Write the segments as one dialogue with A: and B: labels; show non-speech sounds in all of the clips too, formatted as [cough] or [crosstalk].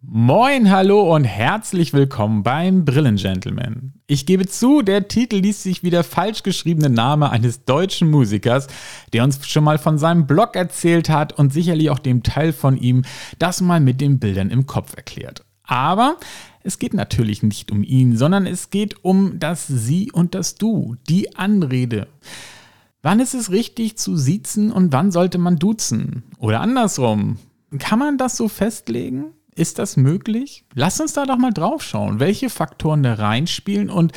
A: Moin, hallo und herzlich willkommen beim Brillengentleman. Ich gebe zu, der Titel liest sich wie der falsch geschriebene Name eines deutschen Musikers, der uns schon mal von seinem Blog erzählt hat und sicherlich auch dem Teil von ihm das mal mit den Bildern im Kopf erklärt. Aber es geht natürlich nicht um ihn, sondern es geht um das Sie und das Du, die Anrede. Wann ist es richtig zu siezen und wann sollte man duzen? Oder andersrum. Kann man das so festlegen? Ist das möglich? Lass uns da doch mal drauf schauen, welche Faktoren da reinspielen und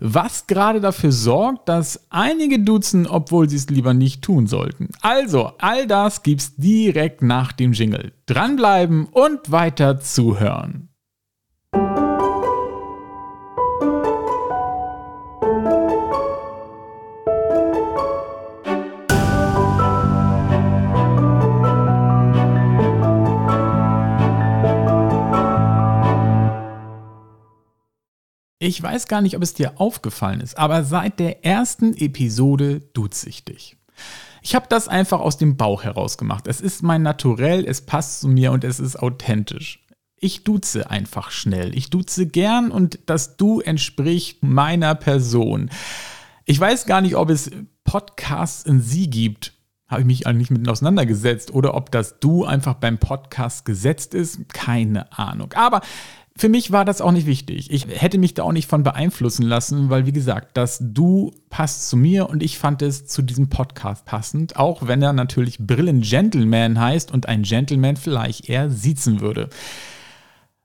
A: was gerade dafür sorgt, dass einige duzen, obwohl sie es lieber nicht tun sollten. Also, all das gibt's direkt nach dem Jingle. Dranbleiben und weiter zuhören. Ich weiß gar nicht, ob es dir aufgefallen ist, aber seit der ersten Episode duze ich dich. Ich habe das einfach aus dem Bauch heraus gemacht. Es ist mein Naturell, es passt zu mir und es ist authentisch. Ich duze einfach schnell. Ich duze gern und das Du entspricht meiner Person. Ich weiß gar nicht, ob es Podcasts in Sie gibt. Habe ich mich eigentlich mit auseinandergesetzt oder ob das Du einfach beim Podcast gesetzt ist. Keine Ahnung. Aber für mich war das auch nicht wichtig. Ich hätte mich da auch nicht von beeinflussen lassen, weil wie gesagt, das Du passt zu mir und ich fand es zu diesem Podcast passend, auch wenn er natürlich Brillen Gentleman heißt und ein Gentleman vielleicht eher siezen würde.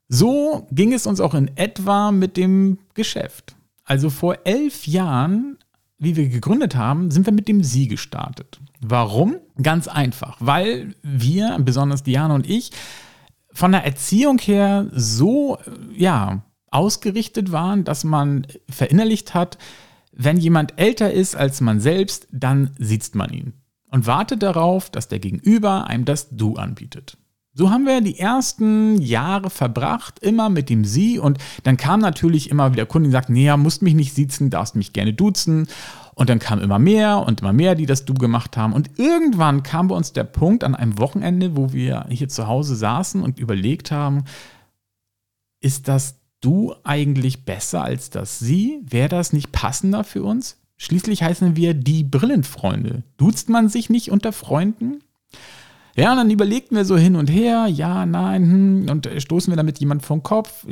A: So ging es uns auch in etwa mit dem Geschäft. Also vor elf Jahren, wie wir gegründet haben, sind wir mit dem Sie gestartet. Warum? Ganz einfach, weil wir, besonders Diana und ich, von der Erziehung her so, ja, ausgerichtet waren, dass man verinnerlicht hat, wenn jemand älter ist als man selbst, dann sieht man ihn und wartet darauf, dass der Gegenüber einem das Du anbietet. So haben wir die ersten Jahre verbracht, immer mit dem Sie und dann kam natürlich immer wieder Kunden, die sagten, nee, musst mich nicht siezen, darfst mich gerne duzen und dann kam immer mehr und immer mehr, die das Du gemacht haben. Und irgendwann kam bei uns der Punkt an einem Wochenende, wo wir hier zu Hause saßen und überlegt haben, ist das Du eigentlich besser als das Sie? Wäre das nicht passender für uns? Schließlich heißen wir die Brillenfreunde. Duzt man sich nicht unter Freunden? Ja, und dann überlegten wir so hin und her, ja, nein, hm, und stoßen wir damit jemand vom Kopf?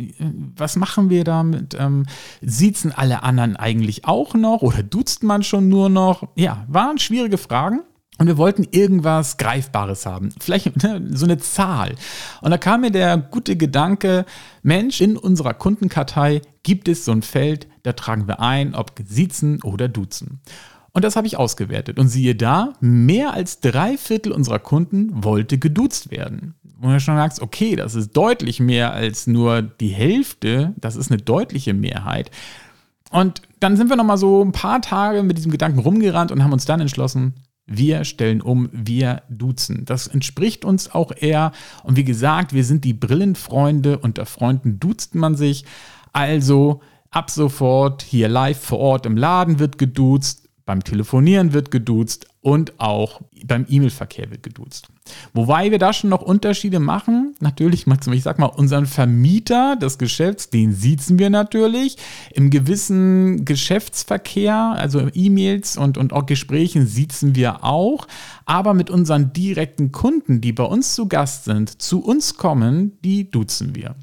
A: Was machen wir damit? Ähm, siezen alle anderen eigentlich auch noch oder duzt man schon nur noch? Ja, waren schwierige Fragen. Und wir wollten irgendwas Greifbares haben. Vielleicht [laughs] ne, so eine Zahl. Und da kam mir der gute Gedanke, Mensch, in unserer Kundenkartei gibt es so ein Feld, da tragen wir ein, ob siezen oder duzen. Und das habe ich ausgewertet. Und siehe da, mehr als drei Viertel unserer Kunden wollte geduzt werden. Wo du schon sagst, okay, das ist deutlich mehr als nur die Hälfte. Das ist eine deutliche Mehrheit. Und dann sind wir nochmal so ein paar Tage mit diesem Gedanken rumgerannt und haben uns dann entschlossen, wir stellen um, wir duzen. Das entspricht uns auch eher. Und wie gesagt, wir sind die Brillenfreunde. Unter Freunden duzt man sich. Also ab sofort hier live vor Ort im Laden wird geduzt beim Telefonieren wird geduzt und auch beim E-Mail-Verkehr wird geduzt. Wobei wir da schon noch Unterschiede machen. Natürlich, ich sag mal, unseren Vermieter des Geschäfts, den siezen wir natürlich. Im gewissen Geschäftsverkehr, also E-Mails und, und auch Gesprächen siezen wir auch. Aber mit unseren direkten Kunden, die bei uns zu Gast sind, zu uns kommen, die duzen wir.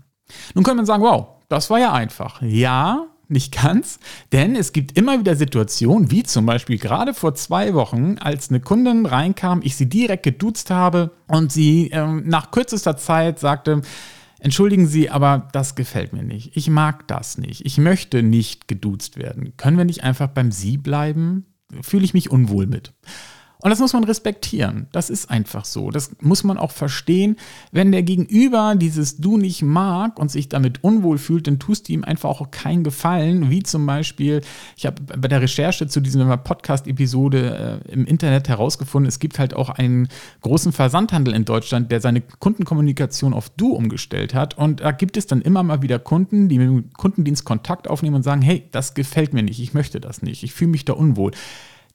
A: Nun könnte man sagen, wow, das war ja einfach. Ja, nicht ganz, denn es gibt immer wieder Situationen, wie zum Beispiel gerade vor zwei Wochen, als eine Kundin reinkam, ich sie direkt geduzt habe und sie ähm, nach kürzester Zeit sagte, Entschuldigen Sie, aber das gefällt mir nicht. Ich mag das nicht. Ich möchte nicht geduzt werden. Können wir nicht einfach beim Sie bleiben? Fühle ich mich unwohl mit. Und das muss man respektieren. Das ist einfach so. Das muss man auch verstehen. Wenn der Gegenüber dieses Du nicht mag und sich damit unwohl fühlt, dann tust du ihm einfach auch keinen Gefallen. Wie zum Beispiel, ich habe bei der Recherche zu dieser Podcast-Episode äh, im Internet herausgefunden, es gibt halt auch einen großen Versandhandel in Deutschland, der seine Kundenkommunikation auf Du umgestellt hat. Und da gibt es dann immer mal wieder Kunden, die mit dem Kundendienst Kontakt aufnehmen und sagen, hey, das gefällt mir nicht, ich möchte das nicht, ich fühle mich da unwohl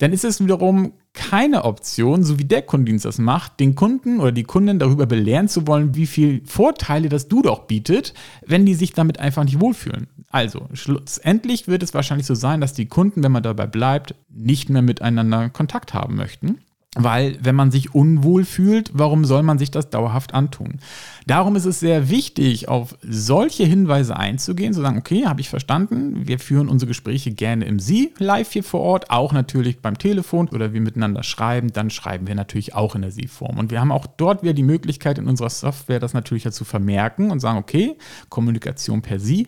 A: dann ist es wiederum keine Option, so wie der Kundendienst das macht, den Kunden oder die Kunden darüber belehren zu wollen, wie viel Vorteile das Du doch bietet, wenn die sich damit einfach nicht wohlfühlen. Also, schlussendlich wird es wahrscheinlich so sein, dass die Kunden, wenn man dabei bleibt, nicht mehr miteinander Kontakt haben möchten. Weil wenn man sich unwohl fühlt, warum soll man sich das dauerhaft antun? Darum ist es sehr wichtig, auf solche Hinweise einzugehen, zu sagen, okay, habe ich verstanden, wir führen unsere Gespräche gerne im Sie live hier vor Ort, auch natürlich beim Telefon oder wir miteinander schreiben, dann schreiben wir natürlich auch in der Sie-Form. Und wir haben auch dort wieder die Möglichkeit in unserer Software, das natürlich zu vermerken und sagen, okay, Kommunikation per Sie.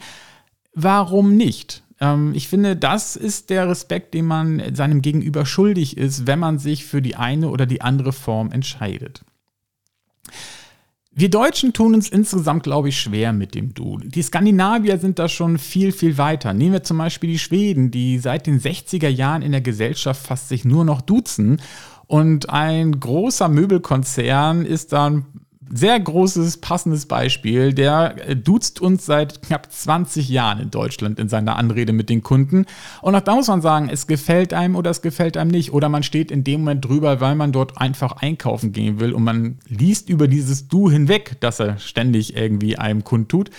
A: Warum nicht? Ähm, ich finde, das ist der Respekt, den man seinem Gegenüber schuldig ist, wenn man sich für die eine oder die andere Form entscheidet. Wir Deutschen tun uns insgesamt, glaube ich, schwer mit dem Du. Die Skandinavier sind da schon viel, viel weiter. Nehmen wir zum Beispiel die Schweden, die seit den 60er Jahren in der Gesellschaft fast sich nur noch duzen. Und ein großer Möbelkonzern ist dann sehr großes, passendes Beispiel. Der äh, duzt uns seit knapp 20 Jahren in Deutschland in seiner Anrede mit den Kunden. Und auch da muss man sagen, es gefällt einem oder es gefällt einem nicht. Oder man steht in dem Moment drüber, weil man dort einfach einkaufen gehen will und man liest über dieses Du hinweg, dass er ständig irgendwie einem kundtut.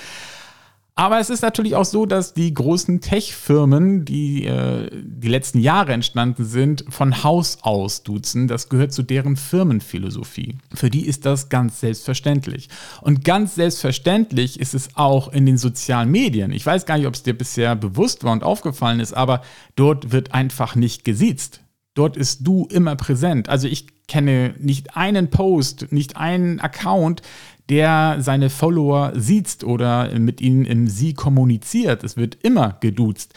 A: Aber es ist natürlich auch so, dass die großen Tech-Firmen, die äh, die letzten Jahre entstanden sind, von Haus aus duzen. Das gehört zu deren Firmenphilosophie. Für die ist das ganz selbstverständlich. Und ganz selbstverständlich ist es auch in den sozialen Medien. Ich weiß gar nicht, ob es dir bisher bewusst war und aufgefallen ist, aber dort wird einfach nicht gesiezt. Dort ist du immer präsent. Also ich kenne nicht einen Post, nicht einen Account, der seine Follower sieht oder mit ihnen im Sie kommuniziert. Es wird immer geduzt.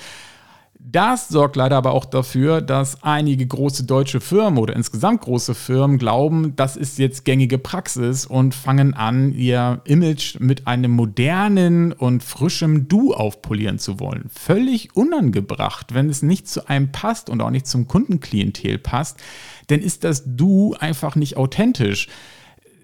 A: Das sorgt leider aber auch dafür, dass einige große deutsche Firmen oder insgesamt große Firmen glauben, das ist jetzt gängige Praxis und fangen an, ihr Image mit einem modernen und frischem Du aufpolieren zu wollen. Völlig unangebracht, wenn es nicht zu einem passt und auch nicht zum Kundenklientel passt, denn ist das Du einfach nicht authentisch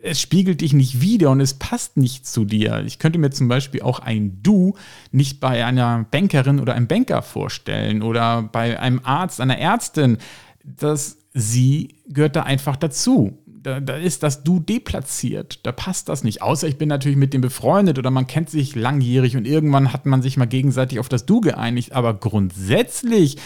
A: es spiegelt dich nicht wieder und es passt nicht zu dir. Ich könnte mir zum Beispiel auch ein Du nicht bei einer Bankerin oder einem Banker vorstellen oder bei einem Arzt, einer Ärztin. Das Sie gehört da einfach dazu. Da, da, ist das Du deplatziert. Da passt das nicht. Außer ich bin natürlich mit dem befreundet oder man kennt sich langjährig und irgendwann hat man sich mal gegenseitig auf das Du geeinigt. Aber grundsätzlich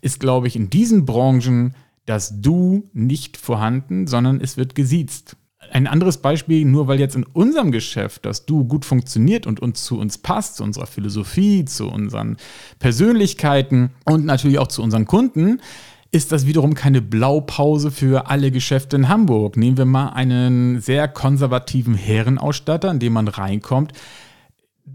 A: ist, glaube ich, in diesen Branchen das Du nicht vorhanden, sondern es wird gesiezt. Ein anderes Beispiel, nur weil jetzt in unserem Geschäft das Du gut funktioniert und uns zu uns passt, zu unserer Philosophie, zu unseren Persönlichkeiten und natürlich auch zu unseren Kunden, ist das wiederum keine Blaupause für alle Geschäfte in Hamburg. Nehmen wir mal einen sehr konservativen Herrenausstatter, in dem man reinkommt.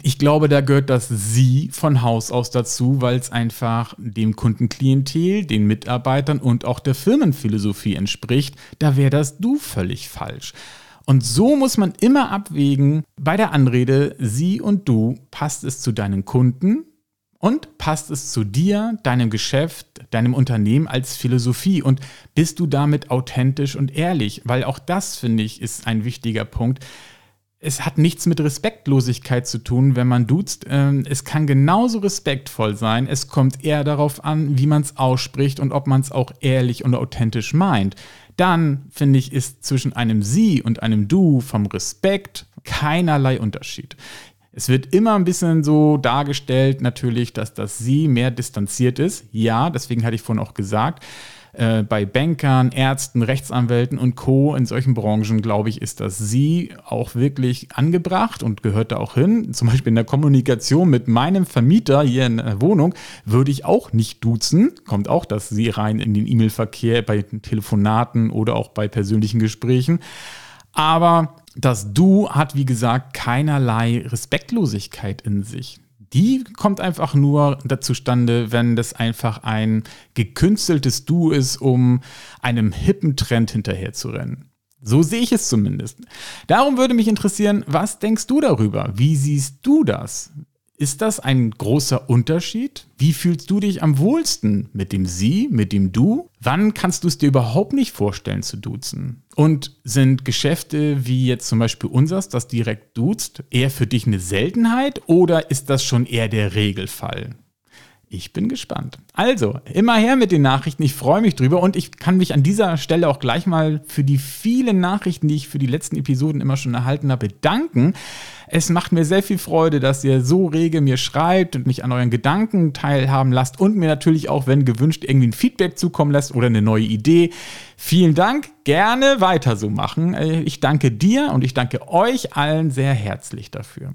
A: Ich glaube, da gehört das Sie von Haus aus dazu, weil es einfach dem Kundenklientel, den Mitarbeitern und auch der Firmenphilosophie entspricht. Da wäre das Du völlig falsch. Und so muss man immer abwägen bei der Anrede, Sie und du, passt es zu deinen Kunden und passt es zu dir, deinem Geschäft, deinem Unternehmen als Philosophie und bist du damit authentisch und ehrlich? Weil auch das, finde ich, ist ein wichtiger Punkt es hat nichts mit Respektlosigkeit zu tun, wenn man duzt. Ähm, es kann genauso respektvoll sein. Es kommt eher darauf an, wie man es ausspricht und ob man es auch ehrlich und authentisch meint. Dann, finde ich, ist zwischen einem Sie und einem Du vom Respekt keinerlei Unterschied. Es wird immer ein bisschen so dargestellt, natürlich, dass das Sie mehr distanziert ist. Ja, deswegen hatte ich vorhin auch gesagt, äh, bei Bankern, Ärzten, Rechtsanwälten und Co. in solchen Branchen, glaube ich, ist das Sie auch wirklich angebracht und gehört da auch hin. Zum Beispiel in der Kommunikation mit meinem Vermieter hier in der Wohnung würde ich auch nicht duzen. Kommt auch das Sie rein in den E-Mail-Verkehr bei Telefonaten oder auch bei persönlichen Gesprächen. Aber das Du hat, wie gesagt, keinerlei Respektlosigkeit in sich die kommt einfach nur zustande, wenn das einfach ein gekünsteltes Du ist, um einem hippen Trend hinterherzurennen. So sehe ich es zumindest. Darum würde mich interessieren, was denkst du darüber? Wie siehst du das? Ist das ein großer Unterschied? Wie fühlst du dich am wohlsten? Mit dem Sie, mit dem Du? Wann kannst du es dir überhaupt nicht vorstellen zu duzen? Und sind Geschäfte wie jetzt zum Beispiel unseres, das direkt duzt, eher für dich eine Seltenheit oder ist das schon eher der Regelfall? Ich bin gespannt. Also, immer her mit den Nachrichten. Ich freue mich drüber und ich kann mich an dieser Stelle auch gleich mal für die vielen Nachrichten, die ich für die letzten Episoden immer schon erhalten habe, bedanken. Es macht mir sehr viel Freude, dass ihr so rege mir schreibt und mich an euren Gedanken teilhaben lasst und mir natürlich auch, wenn gewünscht, irgendwie ein Feedback zukommen lässt oder eine neue Idee. Vielen Dank, gerne weiter so machen. Ich danke dir und ich danke euch allen sehr herzlich dafür.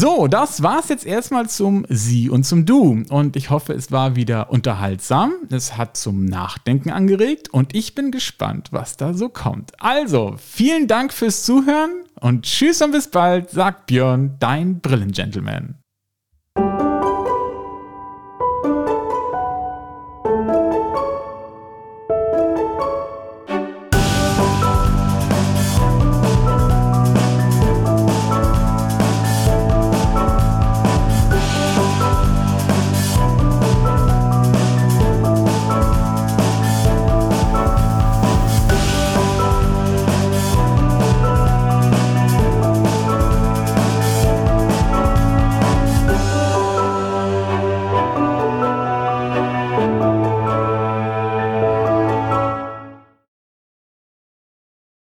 A: So, das war's jetzt erstmal zum Sie und zum Du. Und ich hoffe, es war wieder unterhaltsam. Es hat zum Nachdenken angeregt und ich bin gespannt, was da so kommt. Also, vielen Dank fürs Zuhören und tschüss und bis bald, sagt Björn, dein Brillengentleman.